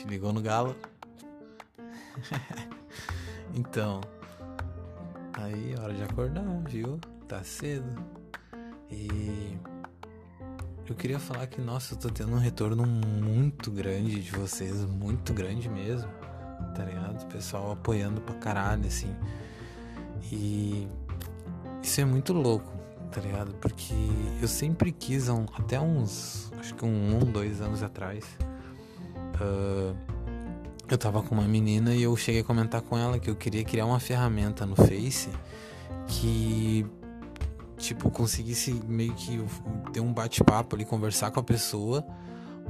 Te ligou no galo? então. Aí, hora de acordar, viu? Tá cedo. E. Eu queria falar que, nossa, eu tô tendo um retorno muito grande de vocês, muito grande mesmo, tá ligado? O pessoal apoiando pra caralho, assim. E. Isso é muito louco, tá ligado? Porque eu sempre quis, até uns. Acho que um, um dois anos atrás. Uh, eu tava com uma menina e eu cheguei a comentar com ela que eu queria criar uma ferramenta no Face que tipo conseguisse meio que ter um bate-papo ali, conversar com a pessoa,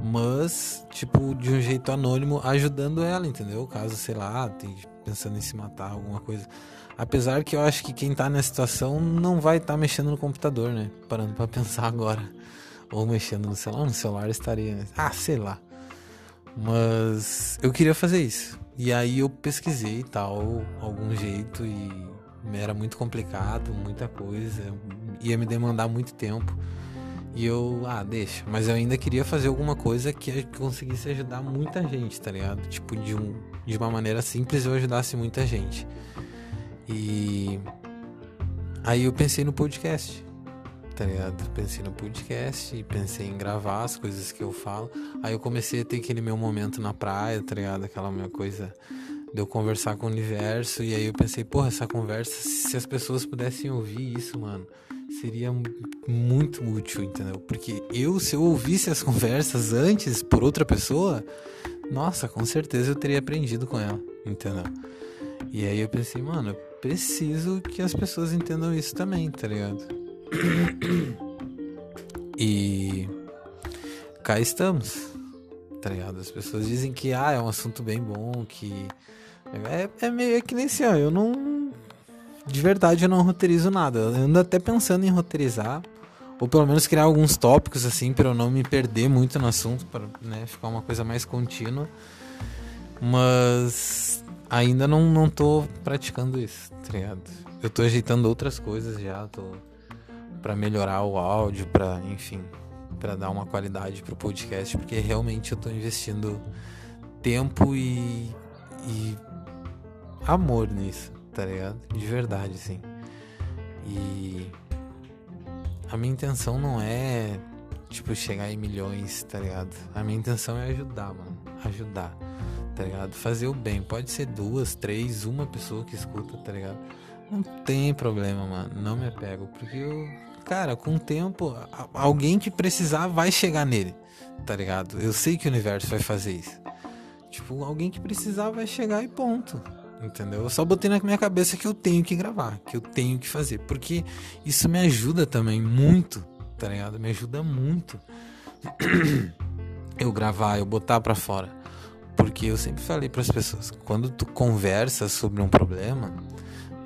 mas tipo de um jeito anônimo, ajudando ela, entendeu? Caso, sei lá, pensando em se matar, alguma coisa. Apesar que eu acho que quem tá nessa situação não vai estar tá mexendo no computador, né? Parando para pensar agora. Ou mexendo no celular, no celular estaria, né? ah, sei lá. Mas eu queria fazer isso. E aí eu pesquisei e tal, algum jeito e era muito complicado, muita coisa, ia me demandar muito tempo. E eu, ah, deixa. Mas eu ainda queria fazer alguma coisa que conseguisse ajudar muita gente, tá ligado? Tipo, de, um, de uma maneira simples eu ajudasse muita gente. E aí eu pensei no podcast tá ligado? Pensei no podcast e pensei em gravar as coisas que eu falo. Aí eu comecei a ter aquele meu momento na praia, tá ligado? Aquela minha coisa de eu conversar com o universo. E aí eu pensei, porra, essa conversa, se as pessoas pudessem ouvir isso, mano, seria muito útil, entendeu? Porque eu, se eu ouvisse as conversas antes por outra pessoa, nossa, com certeza eu teria aprendido com ela, entendeu? E aí eu pensei, mano, eu preciso que as pessoas entendam isso também, tá ligado? E cá estamos, tá ligado? As pessoas dizem que ah, é um assunto bem bom, que é, é meio que nem assim, ó, eu não. De verdade eu não roteirizo nada. Eu ando até pensando em roteirizar. Ou pelo menos criar alguns tópicos assim para eu não me perder muito no assunto, para né, ficar uma coisa mais contínua. Mas ainda não, não tô praticando isso, tá ligado? Eu tô ajeitando outras coisas já, tô para melhorar o áudio, para enfim, para dar uma qualidade pro podcast, porque realmente eu tô investindo tempo e, e amor nisso, tá ligado? De verdade, sim. E a minha intenção não é tipo chegar em milhões, tá ligado? A minha intenção é ajudar, mano, ajudar, tá ligado? Fazer o bem. Pode ser duas, três, uma pessoa que escuta, tá ligado? Não tem problema, mano. Não me apego, porque eu cara, com o tempo, alguém que precisar vai chegar nele, tá ligado? Eu sei que o universo vai fazer isso. Tipo, alguém que precisar vai chegar e ponto. Entendeu? Eu só botei na minha cabeça que eu tenho que gravar, que eu tenho que fazer. Porque isso me ajuda também muito, tá ligado? Me ajuda muito. Eu gravar, eu botar pra fora. Porque eu sempre falei para as pessoas, quando tu conversa sobre um problema,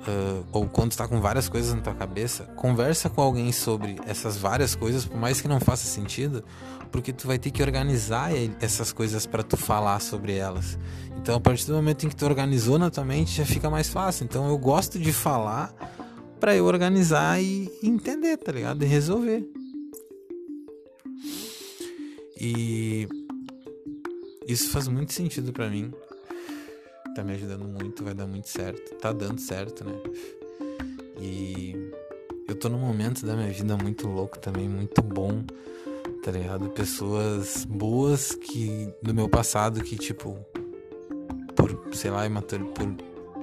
uh, ou quando está com várias coisas na tua cabeça, conversa com alguém sobre essas várias coisas, por mais que não faça sentido, porque tu vai ter que organizar essas coisas para tu falar sobre elas. Então, a partir do momento em que tu organizou na tua mente, já fica mais fácil. Então, eu gosto de falar para eu organizar e entender, tá ligado? E resolver. E isso faz muito sentido para mim tá me ajudando muito, vai dar muito certo. Tá dando certo, né? E eu tô num momento da minha vida muito louco também, muito bom, tá ligado? Pessoas boas que do meu passado que, tipo, por, sei lá, imatur, por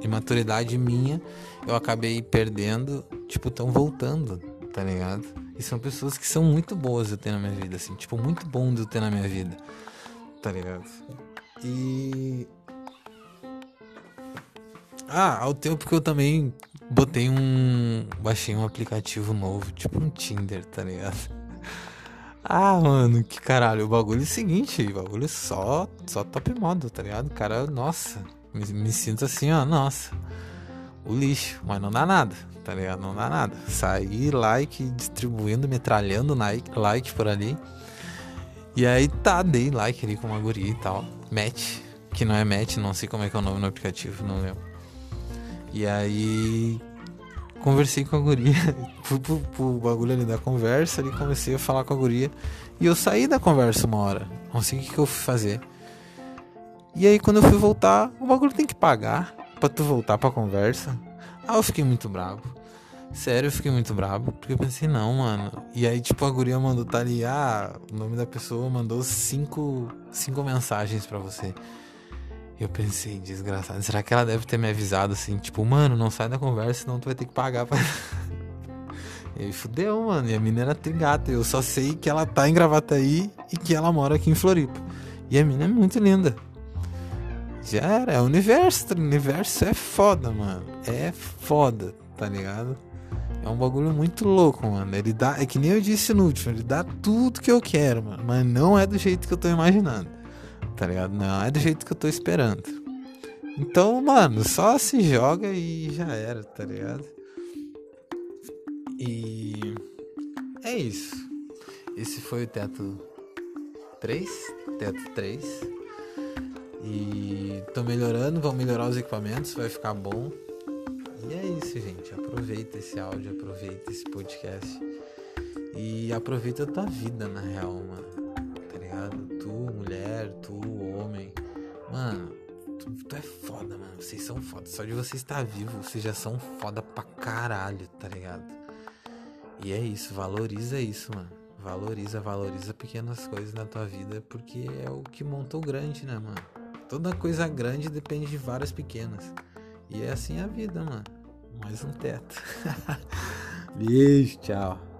imaturidade minha, eu acabei perdendo, tipo, tão voltando, tá ligado? E são pessoas que são muito boas eu ter na minha vida, assim, tipo, muito bom de eu ter na minha vida, tá ligado? E ah, ao tempo que eu também botei um. Baixei um aplicativo novo, tipo um Tinder, tá ligado? Ah, mano, que caralho. O bagulho é o seguinte, o bagulho é só, só top modo, tá ligado? Cara, nossa, me, me sinto assim, ó, nossa. O lixo, mas não dá nada, tá ligado? Não dá nada. Sair, like, distribuindo, metralhando like, like por ali. E aí tá, dei like ali com uma guria e tal. Match, que não é match, não sei como é que é o nome no aplicativo, não lembro. E aí conversei com a guria, fui pro, pro bagulho ali da conversa ali, comecei a falar com a guria. E eu saí da conversa uma hora. Não sei o que, que eu fui fazer. E aí quando eu fui voltar, o bagulho tem que pagar pra tu voltar pra conversa. Aí eu fiquei muito bravo. Sério, eu fiquei muito bravo. Porque eu pensei, não, mano. E aí, tipo, a guria mandou, tá ali, ah, o nome da pessoa mandou cinco, cinco mensagens para você. Eu pensei, desgraçado, será que ela deve ter me avisado assim, tipo, mano, não sai da conversa, senão tu vai ter que pagar pra. E fudeu, mano. E a mina era trigata. Eu só sei que ela tá em Gravataí e que ela mora aqui em Floripa. E a mina é muito linda. Já era, é o universo. O universo é foda, mano. É foda, tá ligado? É um bagulho muito louco, mano. Ele dá. É que nem eu disse no último, ele dá tudo que eu quero, mano. Mas não é do jeito que eu tô imaginando tá ligado? Não é do jeito que eu tô esperando. Então, mano, só se joga e já era, tá ligado? E é isso. Esse foi o teto 3, teto 3. E tô melhorando, vão melhorar os equipamentos, vai ficar bom. E é isso, gente. Aproveita esse áudio, aproveita esse podcast. E aproveita a tua vida, na real, mano mulher, tu, homem. Mano, tu, tu, é foda, mano. Vocês são foda. Só de você estar vivo, vocês já são foda pra caralho, tá ligado? E é isso, valoriza isso, mano. Valoriza, valoriza pequenas coisas na tua vida, porque é o que montou grande, né, mano? Toda coisa grande depende de várias pequenas. E é assim a vida, mano. Mais um teto. Beijo, tchau.